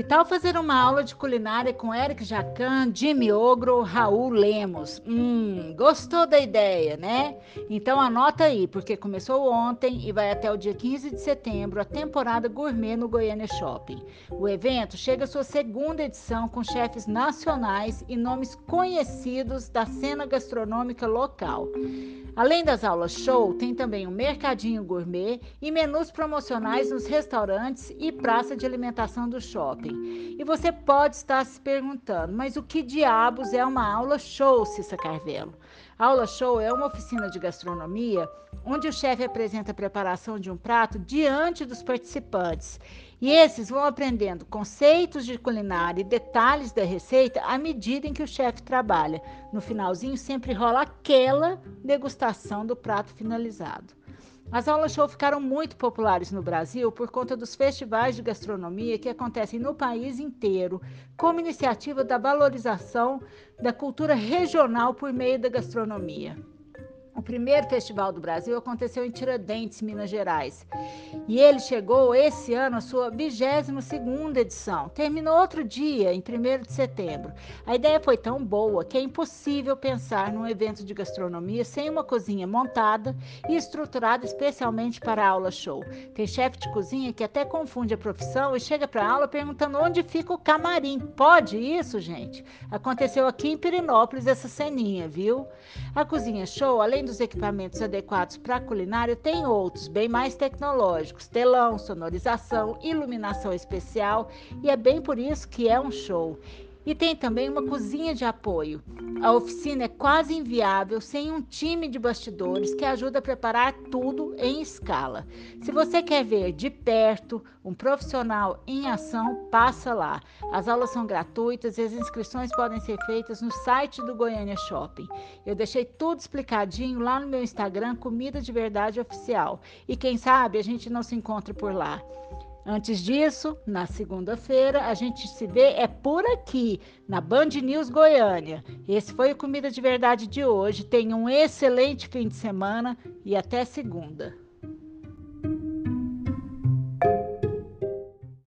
Que tal fazer uma aula de culinária com Eric Jacan, Jimmy Ogro, Raul Lemos? Hum, gostou da ideia, né? Então anota aí, porque começou ontem e vai até o dia 15 de setembro a temporada gourmet no Goiânia Shopping. O evento chega à sua segunda edição com chefes nacionais e nomes conhecidos da cena gastronômica local. Além das aulas show, tem também um mercadinho gourmet e menus promocionais nos restaurantes e praça de alimentação do shopping. E você pode estar se perguntando, mas o que diabos é uma aula show, Cissa Carvelo? Aula show é uma oficina de gastronomia onde o chefe apresenta a preparação de um prato diante dos participantes. E esses vão aprendendo conceitos de culinária e detalhes da receita à medida em que o chefe trabalha. No finalzinho sempre rola aquela degustação do prato finalizado. As aulas show ficaram muito populares no Brasil por conta dos festivais de gastronomia que acontecem no país inteiro, como iniciativa da valorização da cultura regional por meio da gastronomia. O primeiro festival do Brasil aconteceu em Tiradentes, Minas Gerais. E ele chegou esse ano à sua 22ª edição. Terminou outro dia, em 1 de setembro. A ideia foi tão boa que é impossível pensar num evento de gastronomia sem uma cozinha montada e estruturada especialmente para a aula show. Tem chefe de cozinha que até confunde a profissão e chega para a aula perguntando onde fica o camarim. Pode isso, gente? Aconteceu aqui em Pirinópolis essa ceninha, viu? A cozinha show, além dos equipamentos adequados para a culinária, tem outros, bem mais tecnológicos: telão, sonorização, iluminação especial, e é bem por isso que é um show. E tem também uma cozinha de apoio. A oficina é quase inviável sem um time de bastidores que ajuda a preparar tudo em escala. Se você quer ver de perto um profissional em ação, passa lá. As aulas são gratuitas e as inscrições podem ser feitas no site do Goiânia Shopping. Eu deixei tudo explicadinho lá no meu Instagram, Comida de Verdade Oficial. E quem sabe a gente não se encontra por lá. Antes disso, na segunda-feira, a gente se vê é por aqui, na Band News Goiânia. Esse foi o Comida de Verdade de hoje. Tenha um excelente fim de semana e até segunda.